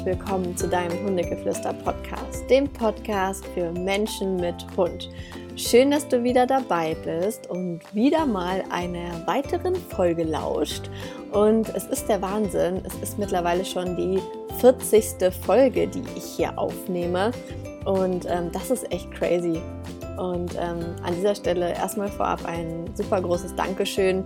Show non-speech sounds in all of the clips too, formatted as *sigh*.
herzlich willkommen zu deinem Hundegeflüster-Podcast, dem Podcast für Menschen mit Hund. Schön, dass du wieder dabei bist und wieder mal einer weiteren Folge lauscht. Und es ist der Wahnsinn, es ist mittlerweile schon die 40. Folge, die ich hier aufnehme. Und ähm, das ist echt crazy. Und ähm, an dieser Stelle erstmal vorab ein super großes Dankeschön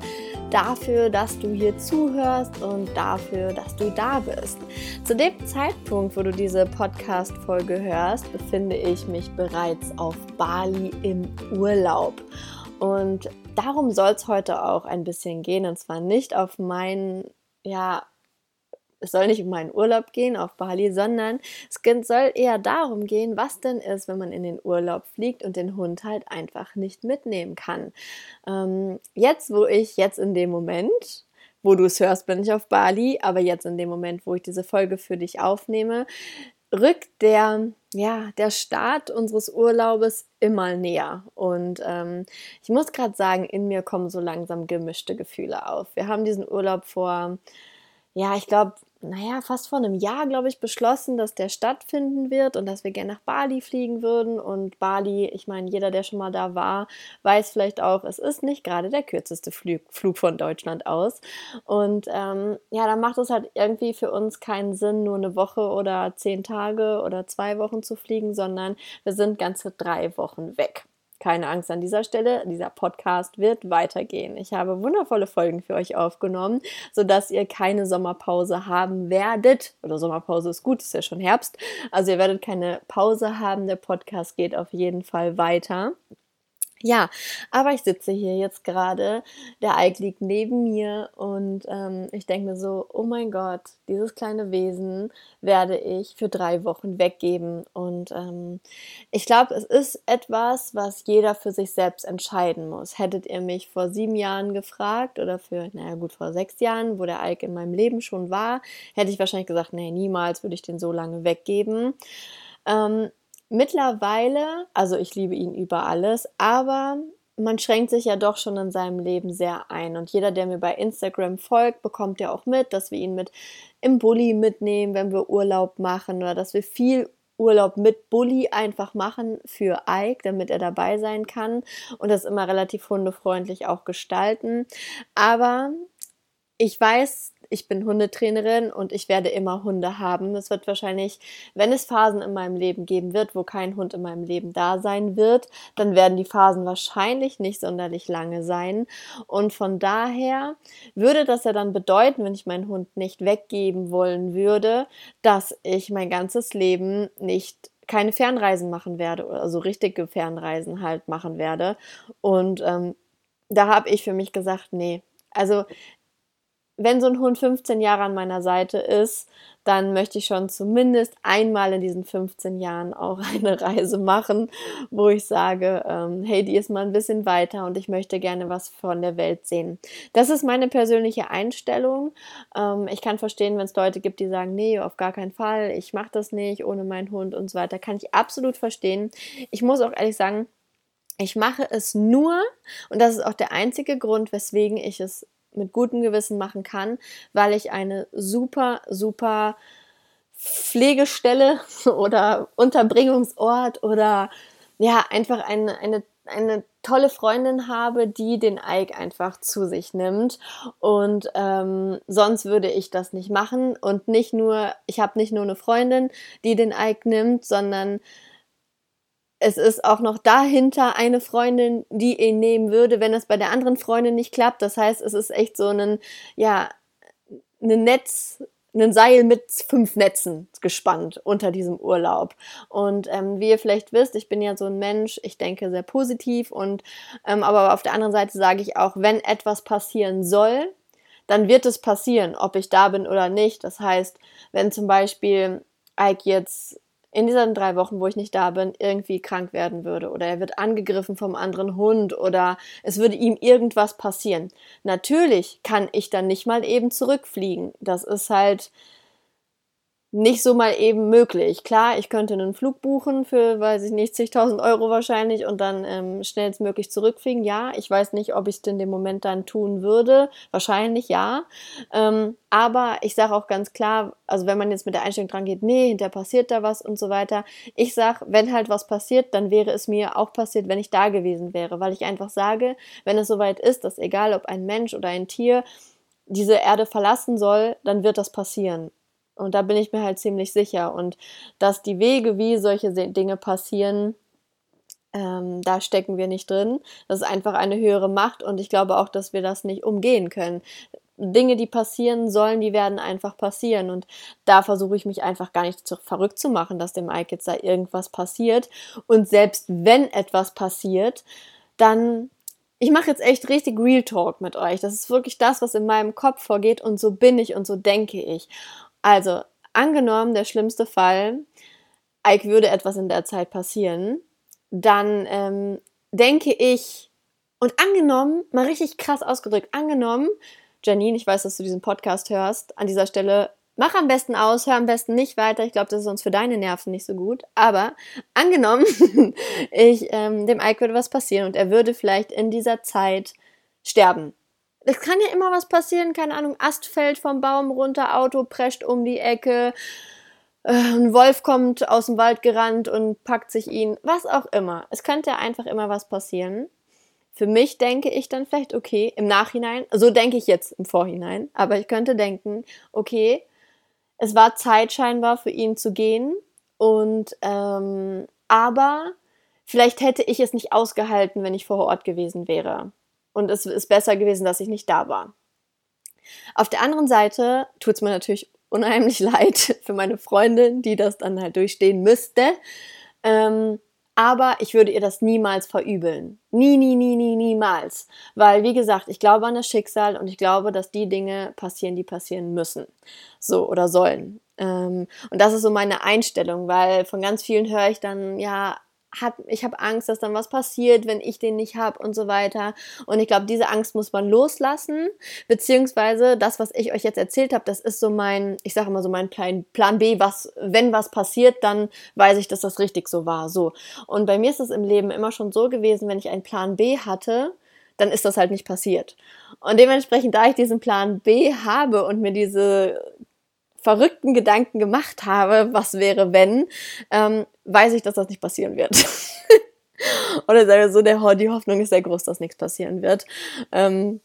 dafür, dass du hier zuhörst und dafür, dass du da bist. Zu dem Zeitpunkt, wo du diese Podcast-Folge hörst, befinde ich mich bereits auf Bali im Urlaub. Und darum soll es heute auch ein bisschen gehen. Und zwar nicht auf meinen ja, es soll nicht um meinen Urlaub gehen auf Bali, sondern es soll eher darum gehen, was denn ist, wenn man in den Urlaub fliegt und den Hund halt einfach nicht mitnehmen kann. Ähm, jetzt, wo ich jetzt in dem Moment, wo du es hörst, bin ich auf Bali, aber jetzt in dem Moment, wo ich diese Folge für dich aufnehme, rückt der, ja, der Start unseres Urlaubes immer näher. Und ähm, ich muss gerade sagen, in mir kommen so langsam gemischte Gefühle auf. Wir haben diesen Urlaub vor, ja, ich glaube, naja, fast vor einem Jahr, glaube ich, beschlossen, dass der stattfinden wird und dass wir gerne nach Bali fliegen würden. Und Bali, ich meine, jeder, der schon mal da war, weiß vielleicht auch, es ist nicht gerade der kürzeste Flug, von Deutschland aus. Und ähm, ja, da macht es halt irgendwie für uns keinen Sinn, nur eine Woche oder zehn Tage oder zwei Wochen zu fliegen, sondern wir sind ganze drei Wochen weg keine Angst an dieser Stelle, dieser Podcast wird weitergehen. Ich habe wundervolle Folgen für euch aufgenommen, sodass ihr keine Sommerpause haben werdet. Oder Sommerpause ist gut, ist ja schon Herbst. Also ihr werdet keine Pause haben. Der Podcast geht auf jeden Fall weiter. Ja, aber ich sitze hier jetzt gerade, der Eik liegt neben mir und ähm, ich denke mir so, oh mein Gott, dieses kleine Wesen werde ich für drei Wochen weggeben. Und ähm, ich glaube, es ist etwas, was jeder für sich selbst entscheiden muss. Hättet ihr mich vor sieben Jahren gefragt oder für, naja gut, vor sechs Jahren, wo der Eik in meinem Leben schon war, hätte ich wahrscheinlich gesagt, nee, niemals würde ich den so lange weggeben. Ähm, Mittlerweile, also ich liebe ihn über alles, aber man schränkt sich ja doch schon in seinem Leben sehr ein. Und jeder, der mir bei Instagram folgt, bekommt ja auch mit, dass wir ihn mit im Bulli mitnehmen, wenn wir Urlaub machen oder dass wir viel Urlaub mit Bulli einfach machen für Ike, damit er dabei sein kann und das immer relativ hundefreundlich auch gestalten. Aber ich weiß, ich bin Hundetrainerin und ich werde immer Hunde haben. Es wird wahrscheinlich, wenn es Phasen in meinem Leben geben wird, wo kein Hund in meinem Leben da sein wird, dann werden die Phasen wahrscheinlich nicht sonderlich lange sein. Und von daher würde das ja dann bedeuten, wenn ich meinen Hund nicht weggeben wollen würde, dass ich mein ganzes Leben nicht keine Fernreisen machen werde, also richtige Fernreisen halt machen werde. Und ähm, da habe ich für mich gesagt, nee, also wenn so ein Hund 15 Jahre an meiner Seite ist, dann möchte ich schon zumindest einmal in diesen 15 Jahren auch *laughs* eine Reise machen, wo ich sage, ähm, hey, die ist mal ein bisschen weiter und ich möchte gerne was von der Welt sehen. Das ist meine persönliche Einstellung. Ähm, ich kann verstehen, wenn es Leute gibt, die sagen, nee, auf gar keinen Fall, ich mache das nicht ohne meinen Hund und so weiter. Kann ich absolut verstehen. Ich muss auch ehrlich sagen, ich mache es nur, und das ist auch der einzige Grund, weswegen ich es mit gutem Gewissen machen kann, weil ich eine super, super Pflegestelle *laughs* oder Unterbringungsort oder ja, einfach eine, eine, eine tolle Freundin habe, die den Ike einfach zu sich nimmt. Und ähm, sonst würde ich das nicht machen. Und nicht nur, ich habe nicht nur eine Freundin, die den Ike nimmt, sondern es ist auch noch dahinter eine Freundin, die ihn nehmen würde, wenn es bei der anderen Freundin nicht klappt. Das heißt, es ist echt so ein, ja, ein Netz, ein Seil mit fünf Netzen gespannt unter diesem Urlaub. Und ähm, wie ihr vielleicht wisst, ich bin ja so ein Mensch, ich denke sehr positiv und ähm, aber auf der anderen Seite sage ich auch, wenn etwas passieren soll, dann wird es passieren, ob ich da bin oder nicht. Das heißt, wenn zum Beispiel Ike jetzt in diesen drei Wochen, wo ich nicht da bin, irgendwie krank werden würde oder er wird angegriffen vom anderen Hund oder es würde ihm irgendwas passieren. Natürlich kann ich dann nicht mal eben zurückfliegen. Das ist halt nicht so mal eben möglich. Klar, ich könnte einen Flug buchen für, weiß ich nicht, zigtausend Euro wahrscheinlich und dann ähm, schnellstmöglich zurückfliegen. Ja, ich weiß nicht, ob ich es in dem Moment dann tun würde. Wahrscheinlich ja. Ähm, aber ich sage auch ganz klar, also wenn man jetzt mit der Einstellung dran geht, nee, hinterher passiert da was und so weiter. Ich sage, wenn halt was passiert, dann wäre es mir auch passiert, wenn ich da gewesen wäre. Weil ich einfach sage, wenn es soweit ist, dass egal ob ein Mensch oder ein Tier diese Erde verlassen soll, dann wird das passieren. Und da bin ich mir halt ziemlich sicher. Und dass die Wege, wie solche Dinge passieren, ähm, da stecken wir nicht drin. Das ist einfach eine höhere Macht und ich glaube auch, dass wir das nicht umgehen können. Dinge, die passieren sollen, die werden einfach passieren. Und da versuche ich mich einfach gar nicht zu, verrückt zu machen, dass dem jetzt da irgendwas passiert. Und selbst wenn etwas passiert, dann. Ich mache jetzt echt richtig Real Talk mit euch. Das ist wirklich das, was in meinem Kopf vorgeht und so bin ich und so denke ich. Also, angenommen, der schlimmste Fall, Ike würde etwas in der Zeit passieren, dann ähm, denke ich, und angenommen, mal richtig krass ausgedrückt, angenommen, Janine, ich weiß, dass du diesen Podcast hörst, an dieser Stelle, mach am besten aus, hör am besten nicht weiter, ich glaube, das ist sonst für deine Nerven nicht so gut, aber angenommen, *laughs* ich, ähm, dem Ike würde was passieren und er würde vielleicht in dieser Zeit sterben es kann ja immer was passieren, keine Ahnung, Ast fällt vom Baum runter, Auto prescht um die Ecke, äh, ein Wolf kommt aus dem Wald gerannt und packt sich ihn, was auch immer. Es könnte ja einfach immer was passieren. Für mich denke ich dann vielleicht, okay, im Nachhinein, so denke ich jetzt im Vorhinein, aber ich könnte denken, okay, es war Zeit scheinbar für ihn zu gehen und ähm, aber vielleicht hätte ich es nicht ausgehalten, wenn ich vor Ort gewesen wäre und es ist besser gewesen, dass ich nicht da war. Auf der anderen Seite tut es mir natürlich unheimlich *laughs* leid für meine Freundin, die das dann halt durchstehen müsste. Ähm, aber ich würde ihr das niemals verübeln. Nie, nie, nie, nie, niemals. Weil, wie gesagt, ich glaube an das Schicksal und ich glaube, dass die Dinge passieren, die passieren müssen. So oder sollen. Ähm, und das ist so meine Einstellung, weil von ganz vielen höre ich dann, ja, hab, ich habe Angst, dass dann was passiert, wenn ich den nicht habe und so weiter. Und ich glaube, diese Angst muss man loslassen, beziehungsweise das, was ich euch jetzt erzählt habe, das ist so mein, ich sage immer so mein Plan, Plan B, was, wenn was passiert, dann weiß ich, dass das richtig so war. So. Und bei mir ist es im Leben immer schon so gewesen, wenn ich einen Plan B hatte, dann ist das halt nicht passiert. Und dementsprechend, da ich diesen Plan B habe und mir diese verrückten Gedanken gemacht habe, was wäre, wenn, ähm, weiß ich, dass das nicht passieren wird. *laughs* Oder sagen wir so, der, die Hoffnung ist sehr groß, dass nichts passieren wird. Ähm,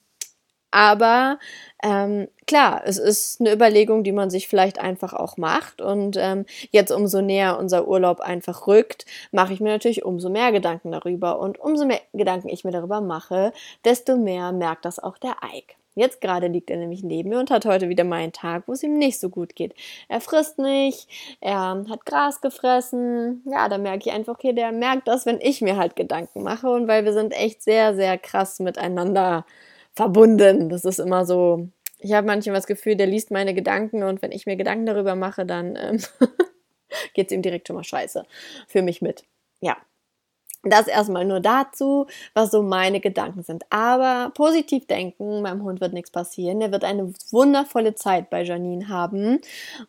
aber ähm, klar, es ist eine Überlegung, die man sich vielleicht einfach auch macht. Und ähm, jetzt umso näher unser Urlaub einfach rückt, mache ich mir natürlich umso mehr Gedanken darüber. Und umso mehr Gedanken ich mir darüber mache, desto mehr merkt das auch der Ike. Jetzt gerade liegt er nämlich neben mir und hat heute wieder mal einen Tag, wo es ihm nicht so gut geht. Er frisst nicht, er hat Gras gefressen. Ja, da merke ich einfach, okay, der merkt das, wenn ich mir halt Gedanken mache und weil wir sind echt sehr, sehr krass miteinander verbunden. Das ist immer so, ich habe manchmal das Gefühl, der liest meine Gedanken und wenn ich mir Gedanken darüber mache, dann ähm, *laughs* geht es ihm direkt schon mal scheiße für mich mit. Ja, das erstmal nur dazu, was so meine Gedanken sind. Aber positiv denken, meinem Hund wird nichts passieren. Er wird eine wundervolle Zeit bei Janine haben.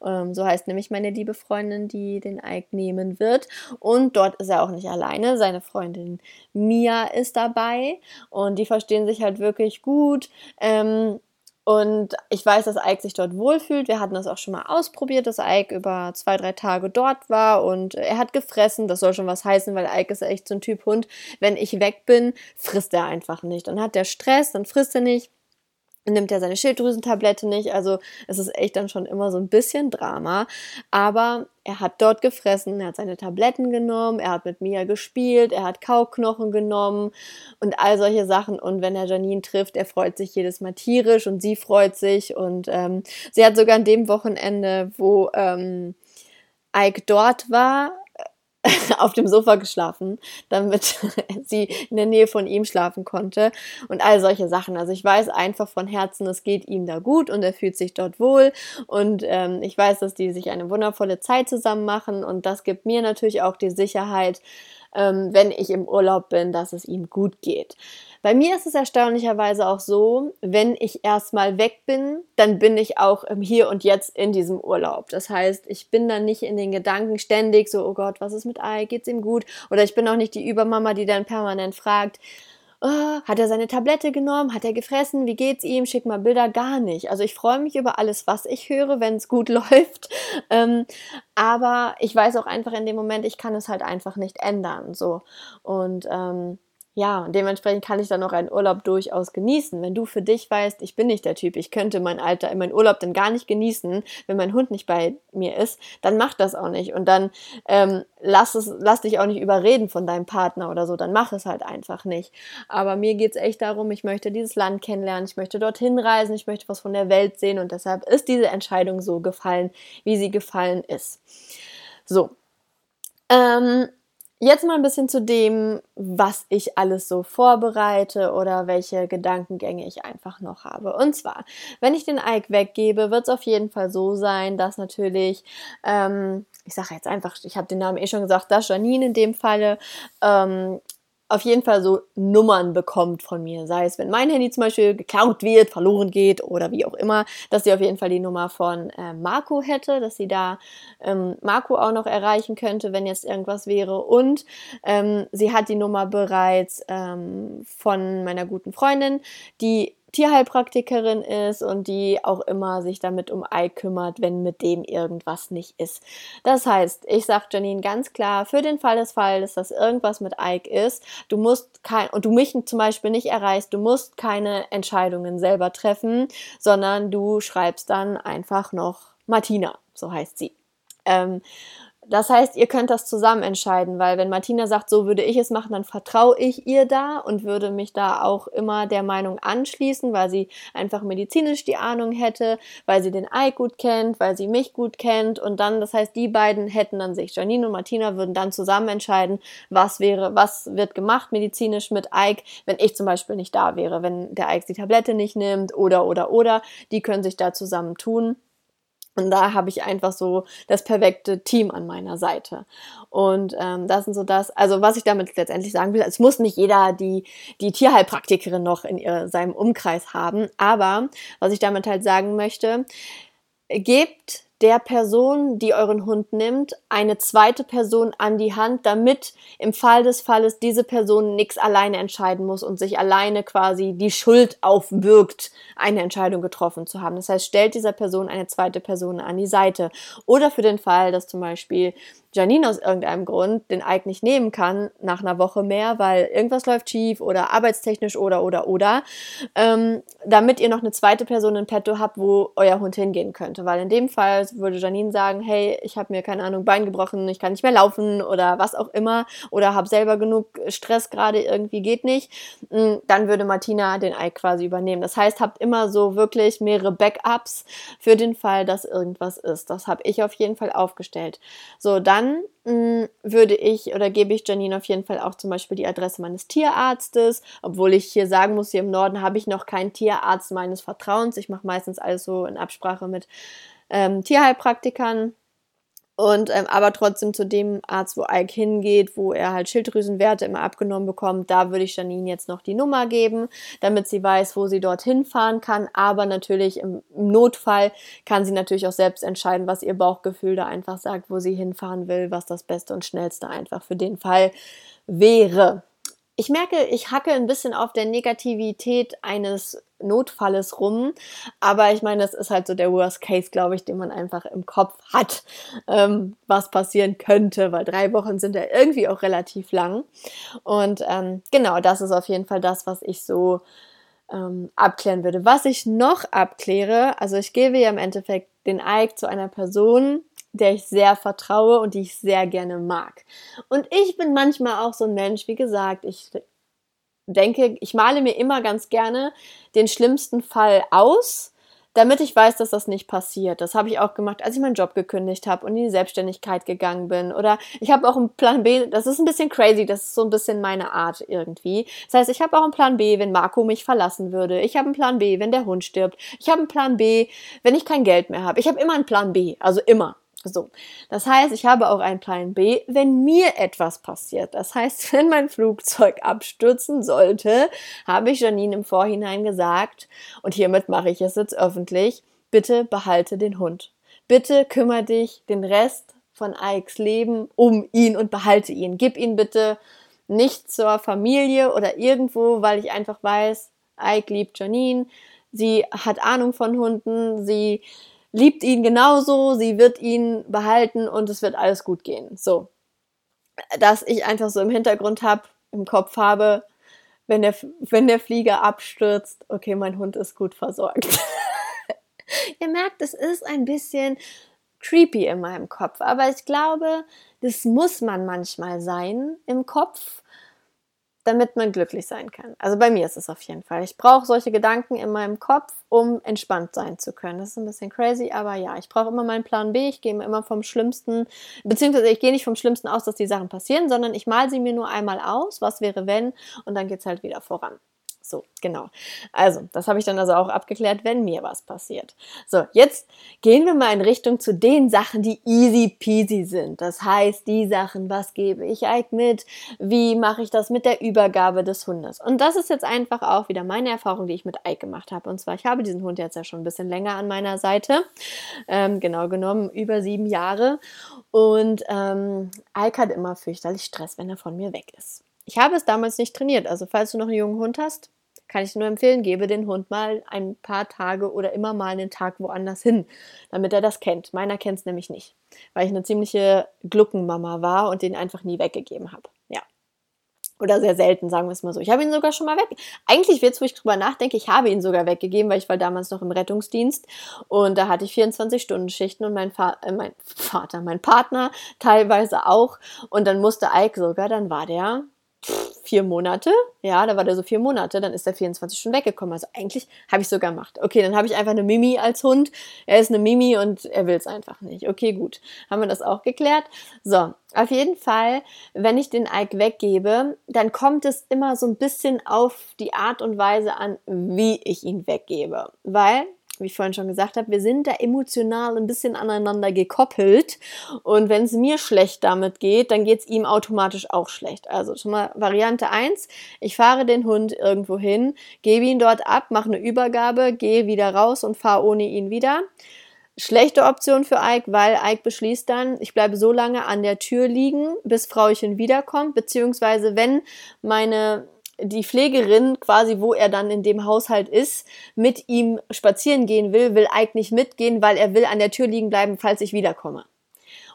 Ähm, so heißt nämlich meine liebe Freundin, die den Ike nehmen wird. Und dort ist er auch nicht alleine. Seine Freundin Mia ist dabei und die verstehen sich halt wirklich gut. Ähm, und ich weiß, dass Ike sich dort wohlfühlt. Wir hatten das auch schon mal ausprobiert, dass Ike über zwei, drei Tage dort war und er hat gefressen. Das soll schon was heißen, weil Ike ist echt so ein Typ Hund. Wenn ich weg bin, frisst er einfach nicht. Dann hat er Stress, dann frisst er nicht nimmt er seine Schilddrüsentablette nicht. Also es ist echt dann schon immer so ein bisschen Drama. Aber er hat dort gefressen, er hat seine Tabletten genommen, er hat mit Mia gespielt, er hat Kauknochen genommen und all solche Sachen. Und wenn er Janine trifft, er freut sich jedes Mal tierisch und sie freut sich. Und ähm, sie hat sogar an dem Wochenende, wo ähm, Ike dort war, *laughs* auf dem Sofa geschlafen, damit *laughs* sie in der Nähe von ihm schlafen konnte und all solche Sachen. Also ich weiß einfach von Herzen, es geht ihm da gut und er fühlt sich dort wohl und ähm, ich weiß, dass die sich eine wundervolle Zeit zusammen machen und das gibt mir natürlich auch die Sicherheit, ähm, wenn ich im Urlaub bin, dass es ihm gut geht. Bei mir ist es erstaunlicherweise auch so, wenn ich erstmal weg bin, dann bin ich auch im Hier und Jetzt in diesem Urlaub. Das heißt, ich bin dann nicht in den Gedanken ständig so, oh Gott, was ist mit Ei, geht's ihm gut? Oder ich bin auch nicht die Übermama, die dann permanent fragt, oh, hat er seine Tablette genommen, hat er gefressen, wie geht's ihm, schick mal Bilder, gar nicht. Also ich freue mich über alles, was ich höre, wenn es gut *laughs* läuft. Ähm, aber ich weiß auch einfach in dem Moment, ich kann es halt einfach nicht ändern. So. Und ähm, ja, und dementsprechend kann ich dann noch einen Urlaub durchaus genießen. Wenn du für dich weißt, ich bin nicht der Typ, ich könnte mein Alter, meinen Urlaub dann gar nicht genießen, wenn mein Hund nicht bei mir ist, dann mach das auch nicht. Und dann ähm, lass, es, lass dich auch nicht überreden von deinem Partner oder so, dann mach es halt einfach nicht. Aber mir geht es echt darum, ich möchte dieses Land kennenlernen, ich möchte dorthin reisen, ich möchte was von der Welt sehen und deshalb ist diese Entscheidung so gefallen, wie sie gefallen ist. So. Ähm, Jetzt mal ein bisschen zu dem, was ich alles so vorbereite oder welche Gedankengänge ich einfach noch habe. Und zwar, wenn ich den Ike weggebe, wird es auf jeden Fall so sein, dass natürlich, ähm, ich sage jetzt einfach, ich habe den Namen eh schon gesagt, dass Janine in dem Falle ähm, auf jeden Fall so Nummern bekommt von mir. Sei es, wenn mein Handy zum Beispiel geklaut wird, verloren geht oder wie auch immer, dass sie auf jeden Fall die Nummer von äh, Marco hätte, dass sie da ähm, Marco auch noch erreichen könnte, wenn jetzt irgendwas wäre. Und ähm, sie hat die Nummer bereits ähm, von meiner guten Freundin, die Tierheilpraktikerin ist und die auch immer sich damit um Ike kümmert, wenn mit dem irgendwas nicht ist. Das heißt, ich sage Janine ganz klar, für den Fall des Falles, dass irgendwas mit Ike ist, du musst kein, und du mich zum Beispiel nicht erreichst, du musst keine Entscheidungen selber treffen, sondern du schreibst dann einfach noch Martina, so heißt sie. Ähm, das heißt, ihr könnt das zusammen entscheiden, weil wenn Martina sagt, so würde ich es machen, dann vertraue ich ihr da und würde mich da auch immer der Meinung anschließen, weil sie einfach medizinisch die Ahnung hätte, weil sie den Ike gut kennt, weil sie mich gut kennt und dann, das heißt, die beiden hätten dann sich, Janine und Martina würden dann zusammen entscheiden, was wäre, was wird gemacht medizinisch mit Ike, wenn ich zum Beispiel nicht da wäre, wenn der Ike die Tablette nicht nimmt oder oder oder, die können sich da zusammen tun. Und da habe ich einfach so das perfekte Team an meiner Seite. Und ähm, das sind so das, also was ich damit letztendlich sagen will, es muss nicht jeder die, die Tierheilpraktikerin noch in ihr, seinem Umkreis haben, aber was ich damit halt sagen möchte, gebt der Person, die euren Hund nimmt, eine zweite Person an die Hand, damit im Fall des Falles diese Person nichts alleine entscheiden muss und sich alleine quasi die Schuld aufbürgt, eine Entscheidung getroffen zu haben. Das heißt, stellt dieser Person eine zweite Person an die Seite. Oder für den Fall, dass zum Beispiel Janine aus irgendeinem Grund den Ike nicht nehmen kann nach einer Woche mehr, weil irgendwas läuft schief oder arbeitstechnisch oder oder oder, ähm, damit ihr noch eine zweite Person in petto habt, wo euer Hund hingehen könnte. Weil in dem Fall würde Janine sagen, hey, ich habe mir keine Ahnung Bein gebrochen, ich kann nicht mehr laufen oder was auch immer oder habe selber genug Stress gerade irgendwie geht nicht, mm, dann würde Martina den Ike quasi übernehmen. Das heißt, habt immer so wirklich mehrere Backups für den Fall, dass irgendwas ist. Das habe ich auf jeden Fall aufgestellt. So dann dann mh, mm, würde ich oder gebe ich Janine auf jeden Fall auch zum Beispiel die Adresse meines Tierarztes, obwohl ich hier sagen muss, hier im Norden habe ich noch keinen Tierarzt meines Vertrauens. Ich mache meistens alles so in Absprache mit ähm, Tierheilpraktikern. Und ähm, aber trotzdem zu dem Arzt, wo Ike hingeht, wo er halt Schilddrüsenwerte immer abgenommen bekommt, da würde ich Janine jetzt noch die Nummer geben, damit sie weiß, wo sie dorthin fahren kann. Aber natürlich im, im Notfall kann sie natürlich auch selbst entscheiden, was ihr Bauchgefühl da einfach sagt, wo sie hinfahren will, was das Beste und Schnellste einfach für den Fall wäre. Ich merke, ich hacke ein bisschen auf der Negativität eines Notfalles rum. Aber ich meine, das ist halt so der Worst Case, glaube ich, den man einfach im Kopf hat, ähm, was passieren könnte, weil drei Wochen sind ja irgendwie auch relativ lang. Und ähm, genau, das ist auf jeden Fall das, was ich so ähm, abklären würde. Was ich noch abkläre, also ich gebe ja im Endeffekt den Ike zu einer Person, der ich sehr vertraue und die ich sehr gerne mag. Und ich bin manchmal auch so ein Mensch, wie gesagt, ich denke, ich male mir immer ganz gerne den schlimmsten Fall aus, damit ich weiß, dass das nicht passiert. Das habe ich auch gemacht, als ich meinen Job gekündigt habe und in die Selbstständigkeit gegangen bin. Oder ich habe auch einen Plan B, das ist ein bisschen crazy, das ist so ein bisschen meine Art irgendwie. Das heißt, ich habe auch einen Plan B, wenn Marco mich verlassen würde. Ich habe einen Plan B, wenn der Hund stirbt. Ich habe einen Plan B, wenn ich kein Geld mehr habe. Ich habe immer einen Plan B, also immer. So, das heißt, ich habe auch einen Plan B, wenn mir etwas passiert. Das heißt, *laughs* wenn mein Flugzeug abstürzen sollte, habe ich Janine im Vorhinein gesagt, und hiermit mache ich es jetzt öffentlich, bitte behalte den Hund. Bitte kümmere dich den Rest von Ikes Leben um ihn und behalte ihn. Gib ihn bitte nicht zur Familie oder irgendwo, weil ich einfach weiß, Ike liebt Janine, sie hat Ahnung von Hunden, sie liebt ihn genauso, sie wird ihn behalten und es wird alles gut gehen. So. Dass ich einfach so im Hintergrund habe, im Kopf habe, wenn der, wenn der Flieger abstürzt, okay, mein Hund ist gut versorgt. *laughs* Ihr merkt, es ist ein bisschen creepy in meinem Kopf, aber ich glaube, das muss man manchmal sein im Kopf, damit man glücklich sein kann. Also bei mir ist es auf jeden Fall. Ich brauche solche Gedanken in meinem Kopf, um entspannt sein zu können. Das ist ein bisschen crazy, aber ja, ich brauche immer meinen Plan B. Ich gehe immer vom Schlimmsten, beziehungsweise ich gehe nicht vom Schlimmsten aus, dass die Sachen passieren, sondern ich mal sie mir nur einmal aus, was wäre wenn, und dann geht es halt wieder voran. So, genau. Also, das habe ich dann also auch abgeklärt, wenn mir was passiert. So, jetzt gehen wir mal in Richtung zu den Sachen, die easy peasy sind. Das heißt, die Sachen, was gebe ich Ike mit? Wie mache ich das mit der Übergabe des Hundes? Und das ist jetzt einfach auch wieder meine Erfahrung, die ich mit Ike gemacht habe. Und zwar, ich habe diesen Hund jetzt ja schon ein bisschen länger an meiner Seite. Ähm, genau genommen über sieben Jahre. Und ähm, Ike hat immer fürchterlich Stress, wenn er von mir weg ist. Ich habe es damals nicht trainiert. Also, falls du noch einen jungen Hund hast, kann ich nur empfehlen, gebe den Hund mal ein paar Tage oder immer mal einen Tag woanders hin, damit er das kennt. Meiner kennt es nämlich nicht, weil ich eine ziemliche Gluckenmama war und den einfach nie weggegeben habe. Ja. Oder sehr selten, sagen wir es mal so. Ich habe ihn sogar schon mal weg. Eigentlich jetzt, wo ich drüber nachdenke, ich habe ihn sogar weggegeben, weil ich war damals noch im Rettungsdienst und da hatte ich 24-Stunden-Schichten und mein, Fa äh, mein Vater, mein Partner teilweise auch. Und dann musste Ike sogar, dann war der vier Monate. Ja, da war der so vier Monate, dann ist er 24 Stunden weggekommen. Also eigentlich habe ich sogar gemacht. Okay, dann habe ich einfach eine Mimi als Hund. Er ist eine Mimi und er will es einfach nicht. Okay, gut. Haben wir das auch geklärt? So, auf jeden Fall, wenn ich den Ike weggebe, dann kommt es immer so ein bisschen auf die Art und Weise an, wie ich ihn weggebe. Weil wie ich vorhin schon gesagt habe, wir sind da emotional ein bisschen aneinander gekoppelt. Und wenn es mir schlecht damit geht, dann geht es ihm automatisch auch schlecht. Also schon mal Variante 1, ich fahre den Hund irgendwo hin, gebe ihn dort ab, mache eine Übergabe, gehe wieder raus und fahre ohne ihn wieder. Schlechte Option für Ike, weil Ike beschließt dann, ich bleibe so lange an der Tür liegen, bis Frauchen wiederkommt, beziehungsweise wenn meine die Pflegerin quasi, wo er dann in dem Haushalt ist, mit ihm spazieren gehen will, will Ike nicht mitgehen, weil er will an der Tür liegen bleiben, falls ich wiederkomme.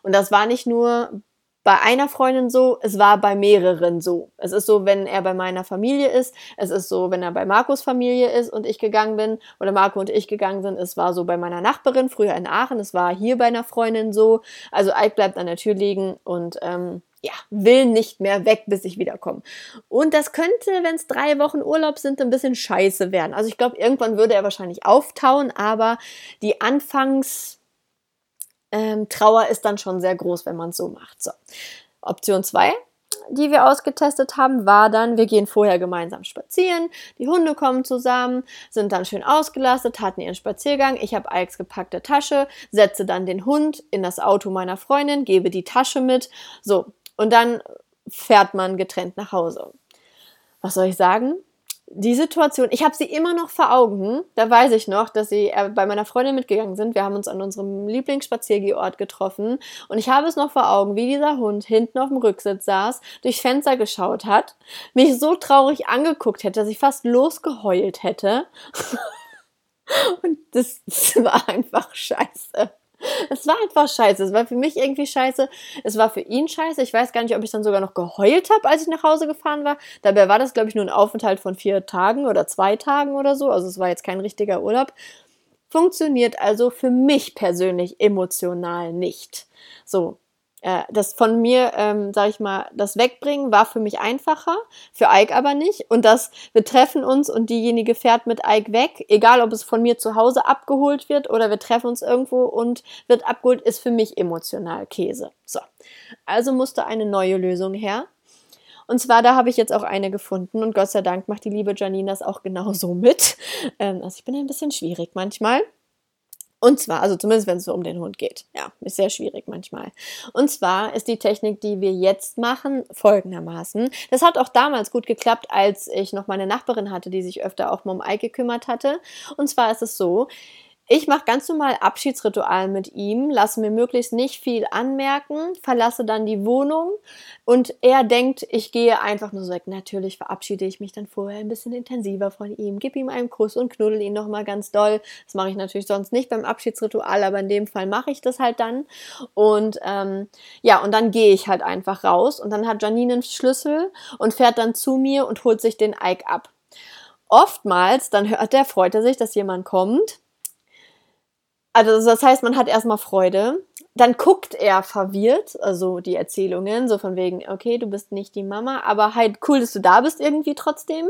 Und das war nicht nur bei einer Freundin so, es war bei mehreren so. Es ist so, wenn er bei meiner Familie ist, es ist so, wenn er bei Markus Familie ist und ich gegangen bin oder Marco und ich gegangen sind, es war so bei meiner Nachbarin früher in Aachen, es war hier bei einer Freundin so. Also Ike bleibt an der Tür liegen und ähm, ja, will nicht mehr weg, bis ich wiederkomme. Und das könnte, wenn es drei Wochen Urlaub sind, ein bisschen scheiße werden. Also ich glaube, irgendwann würde er wahrscheinlich auftauen, aber die Anfangs ähm, ist dann schon sehr groß, wenn man es so macht. So. Option 2, die wir ausgetestet haben, war dann, wir gehen vorher gemeinsam spazieren, die Hunde kommen zusammen, sind dann schön ausgelastet, hatten ihren Spaziergang, ich habe Alex gepackte Tasche, setze dann den Hund in das Auto meiner Freundin, gebe die Tasche mit, so, und dann fährt man getrennt nach Hause. Was soll ich sagen? Die Situation, ich habe sie immer noch vor Augen. Da weiß ich noch, dass sie äh, bei meiner Freundin mitgegangen sind. Wir haben uns an unserem Lieblingsspaziergehort getroffen. Und ich habe es noch vor Augen, wie dieser Hund hinten auf dem Rücksitz saß, durchs Fenster geschaut hat, mich so traurig angeguckt hätte, dass ich fast losgeheult hätte. *laughs* Und das, das *laughs* war einfach scheiße. *laughs* Es war einfach scheiße. Es war für mich irgendwie scheiße. Es war für ihn scheiße. Ich weiß gar nicht, ob ich dann sogar noch geheult habe, als ich nach Hause gefahren war. Dabei war das, glaube ich, nur ein Aufenthalt von vier Tagen oder zwei Tagen oder so. Also es war jetzt kein richtiger Urlaub. Funktioniert also für mich persönlich emotional nicht. So, äh, das von mir, ähm, sag ich mal, das Wegbringen war für mich einfacher, für Ike aber nicht. Und das, wir treffen uns und diejenige fährt mit Ike weg, egal ob es von mir zu Hause abgeholt wird oder wir treffen uns irgendwo und wird abgeholt, ist für mich emotional Käse. So. Also musste eine neue Lösung her. Und zwar, da habe ich jetzt auch eine gefunden und Gott sei Dank macht die liebe Janine das auch genauso mit. *laughs* Ähm, also ich bin ein bisschen schwierig manchmal. Und zwar, also zumindest wenn es so um den Hund geht. Ja, ist sehr schwierig manchmal. Und zwar ist die Technik, die wir jetzt machen, folgendermaßen. Das hat auch damals gut geklappt, als ich noch meine Nachbarin hatte, die sich öfter auch mal um Ei gekümmert hatte. Und zwar ist es so, ich mache ganz normal Abschiedsritual mit ihm, lasse mir möglichst nicht viel anmerken, verlasse dann die Wohnung und er denkt, ich gehe einfach nur so weg. Natürlich verabschiede ich mich dann vorher ein bisschen intensiver von ihm, gebe ihm einen Kuss und knuddel ihn nochmal ganz doll. Das mache ich natürlich sonst nicht beim Abschiedsritual, aber in dem Fall mache ich das halt dann. Und ähm, ja, und dann gehe ich halt einfach raus und dann hat Janine einen Schlüssel und fährt dann zu mir und holt sich den Ike ab. Oftmals, dann hört er, freut er sich, dass jemand kommt also das heißt, man hat erstmal Freude. Dann guckt er verwirrt, also die Erzählungen, so von wegen, okay, du bist nicht die Mama, aber halt cool, dass du da bist irgendwie trotzdem.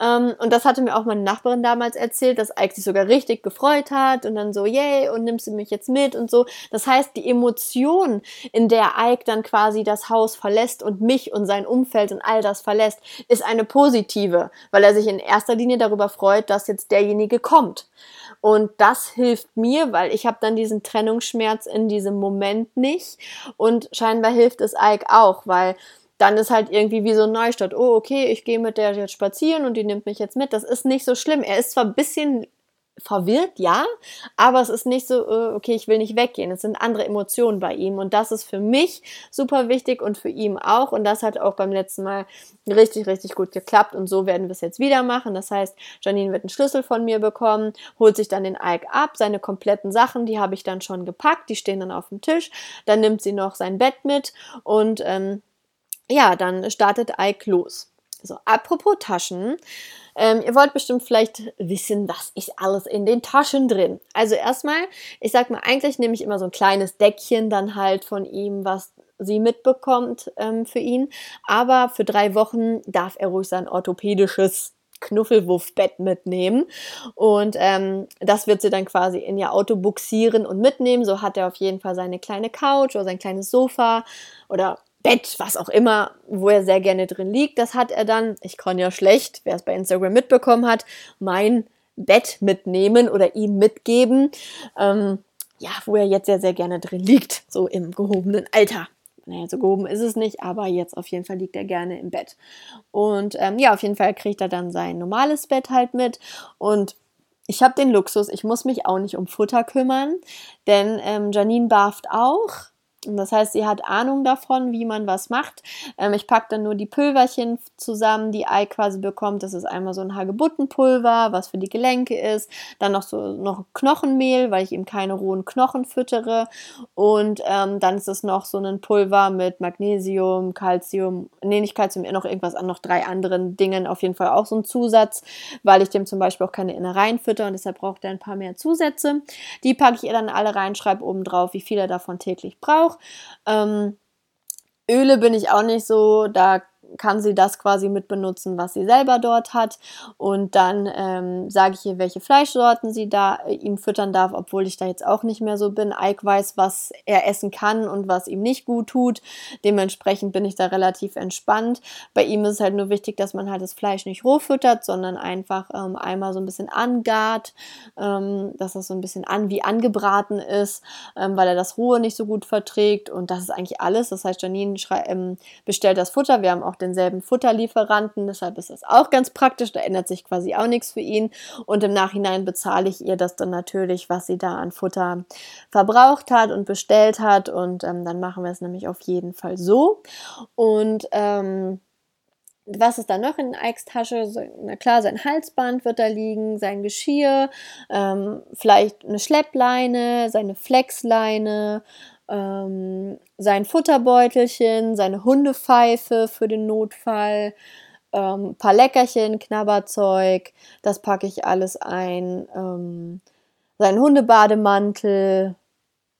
Ähm, und das hatte mir auch meine Nachbarin damals erzählt, dass Ike sich sogar richtig gefreut hat und dann so, yay, und nimmst du mich jetzt mit und so. Das heißt, die Emotion, in der Ike dann quasi das Haus verlässt und mich und sein Umfeld und all das verlässt, ist eine positive, weil er sich in erster Linie darüber freut, dass jetzt derjenige kommt. Und das hilft mir, weil ich habe dann diesen Trennungsschmerz in diesem Moment nicht. Und scheinbar hilft es Ike auch, weil dann ist halt irgendwie wie so ein Neustart. Oh, okay, ich gehe mit der jetzt spazieren und die nimmt mich jetzt mit. Das ist nicht so schlimm. Er ist zwar ein bisschen verwirrt, ja, aber es ist nicht so, äh, okay, ich will nicht weggehen. Es sind andere Emotionen bei ihm und das ist für mich super wichtig und für ihn auch und das hat auch beim letzten Mal richtig, richtig gut geklappt und so werden wir es jetzt wieder machen. Das heißt, Janine wird einen Schlüssel von mir bekommen, holt sich dann den Ike ab, seine kompletten Sachen, die habe ich dann schon gepackt, die stehen dann auf dem Tisch, dann nimmt sie noch sein Bett mit und ähm, ja, dann startet Ike los. So, apropos Taschen, ähm, ihr wollt bestimmt vielleicht wissen, was ist alles in den Taschen drin. Also erstmal, ich sag mal, eigentlich nehme ich immer so ein kleines Deckchen dann halt von ihm, was sie mitbekommt ähm, für ihn. Aber für drei Wochen darf er ruhig sein orthopädisches Knuffelwuffbett mitnehmen. Und ähm, das wird sie dann quasi in ihr Auto buxieren und mitnehmen. So hat er auf jeden Fall seine kleine Couch oder sein kleines Sofa oder Bett, was auch immer, wo er sehr gerne drin liegt. Das hat er dann, ich kann ja schlecht, wer es bei Instagram mitbekommen hat, mein Bett mitnehmen oder ihm mitgeben. Ähm, ja, wo er jetzt sehr, sehr gerne drin liegt, so im gehobenen Alter. Naja, so gehoben ist es nicht, aber jetzt auf jeden Fall liegt er gerne im Bett. Und ähm, ja, auf jeden Fall kriegt er dann sein normales Bett halt mit. Und ich habe den Luxus, ich muss mich auch nicht um Futter kümmern, denn ähm, Janine barft auch das heißt, sie hat Ahnung davon, wie man was macht. Ähm, ich packe dann nur die Pülverchen zusammen, die Ei quasi bekommt. Das ist einmal so ein Hagebuttenpulver, was für die Gelenke ist. Dann noch so noch Knochenmehl, weil ich ihm keine rohen Knochen füttere. Und ähm, dann ist es noch so ein Pulver mit Magnesium, Calcium, nee, nicht Calcium, noch irgendwas an, noch drei anderen Dingen. Auf jeden Fall auch so ein Zusatz, weil ich dem zum Beispiel auch keine Innereien fütter und deshalb braucht er ein paar mehr Zusätze. Die packe ich ihr dann alle rein, schreibe oben drauf, wie viel er davon täglich braucht auch. Ähm, Öle bin ich auch nicht so, da kann sie das quasi mit benutzen, was sie selber dort hat. Und dann ähm, sage ich ihr, welche Fleischsorten sie da äh, ihm füttern darf, obwohl ich da jetzt auch nicht mehr so bin. Ike weiß, was er essen kann und was ihm nicht gut tut. Dementsprechend bin ich da relativ entspannt. Bei ihm ist es halt nur wichtig, dass man halt das Fleisch nicht roh füttert, sondern einfach ähm, einmal so ein bisschen angart, ähm, dass das so ein bisschen an wie angebraten ist, ähm, weil er das Rohe nicht so gut verträgt. Und das ist eigentlich alles. Das heißt, Janine ähm, bestellt das Futter. Wir haben auch denselben Futterlieferanten, deshalb ist das auch ganz praktisch, da ändert sich quasi auch nichts für ihn. Und im Nachhinein bezahle ich ihr das dann natürlich, was sie da an Futter verbraucht hat und bestellt hat. Und ähm, dann machen wir es nämlich auf jeden Fall so. Und ähm, was ist da noch in Ikes Tasche? Na klar, sein Halsband wird da liegen, sein Geschirr, ähm, vielleicht eine Schleppleine, seine Flexleine, ähm, sein Futterbeutelchen, seine Hundepfeife für den Notfall, ähm, paar Leckerchen, Knabberzeug, das packe ich alles ein, ähm, sein Hundebademantel,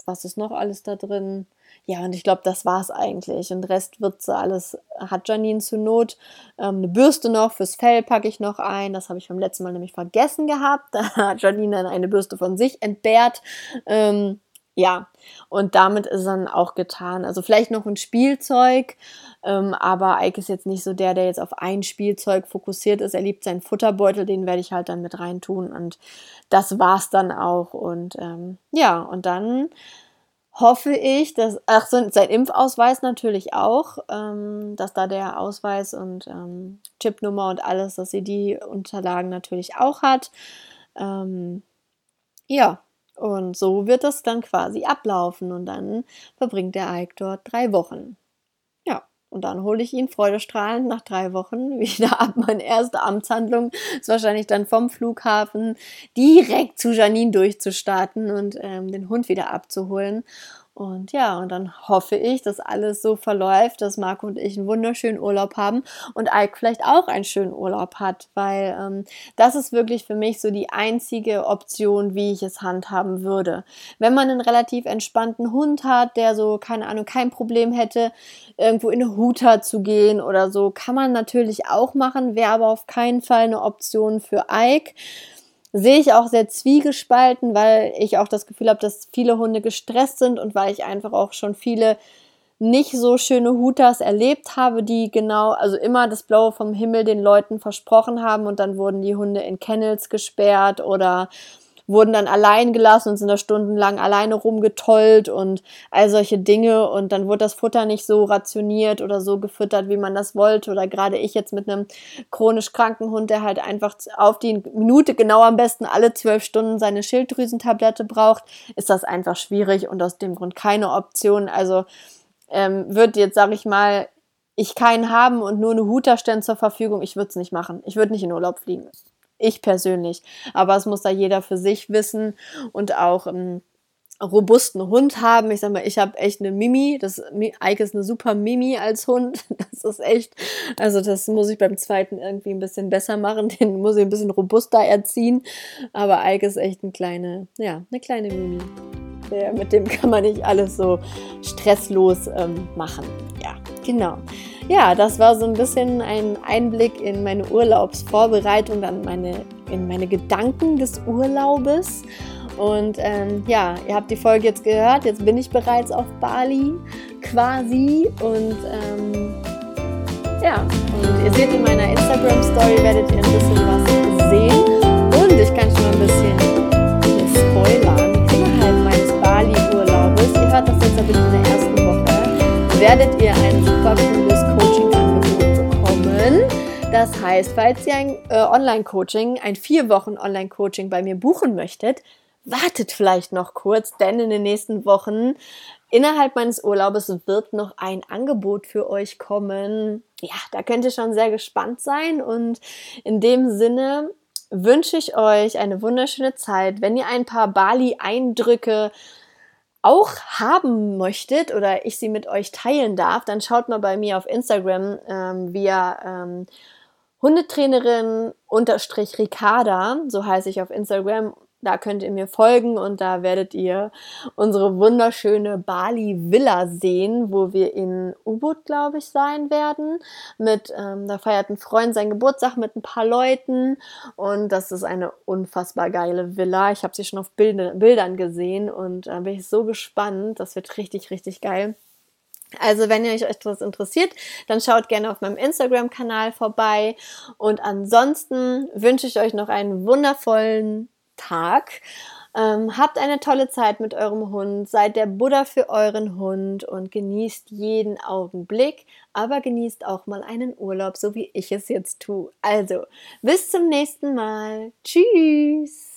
was ist noch alles da drin? Ja, und ich glaube, das war es eigentlich. Und Rest wird so alles, hat Janine zur Not. Ähm, eine Bürste noch, fürs Fell packe ich noch ein. Das habe ich beim letzten Mal nämlich vergessen gehabt. *laughs* Da hat Janine dann eine Bürste von sich entbehrt. Ähm, ja, und damit ist dann auch getan. Also vielleicht noch ein Spielzeug, ähm, aber Ike ist jetzt nicht so der, der jetzt auf ein Spielzeug fokussiert ist. Er liebt seinen Futterbeutel, den werde ich halt dann mit reintun und das war's dann auch. Und ähm, ja, und dann hoffe ich, dass, ach so, sein Impfausweis natürlich auch, ähm, dass da der Ausweis und ähm, Chipnummer und alles, dass sie die Unterlagen natürlich auch hat. Ähm, ja, und so wird das dann quasi ablaufen und dann verbringt der Ike dort drei Wochen. Ja, und dann hole ich ihn freudestrahlend nach drei Wochen *laughs* wieder ab. Meine erste Amtshandlung ist wahrscheinlich dann vom Flughafen direkt zu Janine durchzustarten und ähm, den Hund wieder abzuholen. Und ja, und dann hoffe ich, dass alles so verläuft, dass Marco und ich einen wunderschönen Urlaub haben und Ike vielleicht auch einen schönen Urlaub hat, weil ähm, das ist wirklich für mich so die einzige Option, wie ich es handhaben würde. Wenn man einen relativ entspannten Hund hat, der so, keine Ahnung, kein Problem hätte, irgendwo in eine Huta zu gehen oder so, kann man natürlich auch machen, wäre aber auf keinen Fall eine Option für Ike sehe ich auch sehr zwiegespalten, weil ich auch das Gefühl habe, dass viele Hunde gestresst sind und weil ich einfach auch schon viele nicht so schöne Hutas erlebt habe, die genau, also immer das Blaue vom Himmel den Leuten versprochen haben und dann wurden die Hunde in Kennels gesperrt oder wurden dann allein gelassen und sind da stundenlang alleine rumgetollt und all solche Dinge und dann wurde das Futter nicht so rationiert oder so gefüttert, wie man das wollte oder gerade ich jetzt mit einem chronisch kranken Hund, der halt einfach auf die Minute genau am besten alle zwölf Stunden seine Schilddrüsentablette braucht, ist das einfach schwierig und aus dem Grund keine Option. Also ähm, wird jetzt, sag ich mal, ich keinen haben und nur eine Huter stellen zur Verfügung, ich würde es nicht machen. Ich würde nicht in Urlaub fliegen. Ich persönlich. Aber es muss da jeder für sich wissen und auch einen ähm, robusten Hund haben. Ich sag mal, ich habe echt eine Mimi. Das Ike ist eine super Mimi als Hund. *laughs* Das ist echt, also das muss ich beim zweiten irgendwie ein bisschen besser machen. *laughs* Den muss ich ein bisschen robuster erziehen. Aber Ike ist echt eine kleine, ja, eine kleine Mimi. Der, mit dem kann man nicht alles so stresslos ähm, machen. Ja, genau ja, das war so ein bisschen ein Einblick in meine Urlaubsvorbereitung, dann meine, in meine Gedanken des Urlaubes. Und ähm, ja, ihr habt die Folge jetzt gehört. Jetzt bin ich bereits auf Bali quasi. Und ähm, ja, und ihr seht in meiner Instagram-Story, werdet ihr ein bisschen was sehen. Und ich kann schon ein bisschen spoilern. Innerhalb meines Bali-Urlaubes, ihr hört das jetzt bisschen in der ersten werdet ihr ein super cooles das heißt, falls ihr ein äh, Online-Coaching, ein vier Wochen Online-Coaching bei mir buchen möchtet, wartet vielleicht noch kurz, denn in den nächsten Wochen innerhalb meines Urlaubes wird noch ein Angebot für euch kommen. Ja, da könnt ihr schon sehr gespannt sein und in dem Sinne wünsche ich euch eine wunderschöne Zeit. Wenn ihr ein paar Bali-Eindrücke auch haben möchtet oder ich sie mit euch teilen darf, dann schaut mal bei mir auf Instagram ähm, via ähm, Hundetrainerin unterstrich Ricarda, so heiße ich auf Instagram. Da könnt ihr mir folgen und da werdet ihr unsere wunderschöne Bali Villa sehen, wo wir in U-Boot, glaube ich, sein werden. Mit, ähm, da feiert ein Freund seinen Geburtstag mit ein paar Leuten und das ist eine unfassbar geile Villa. Ich habe sie schon auf Bild Bildern gesehen und da äh, bin ich so gespannt. Das wird richtig, richtig geil. Also wenn ihr euch etwas interessiert, dann schaut gerne auf meinem Instagram-Kanal vorbei. Und ansonsten wünsche ich euch noch einen wundervollen Tag. Ähm, habt eine tolle Zeit mit eurem Hund, seid der Buddha für euren Hund und genießt jeden Augenblick, aber genießt auch mal einen Urlaub, so wie ich es jetzt tue. Also, bis zum nächsten Mal. Tschüss!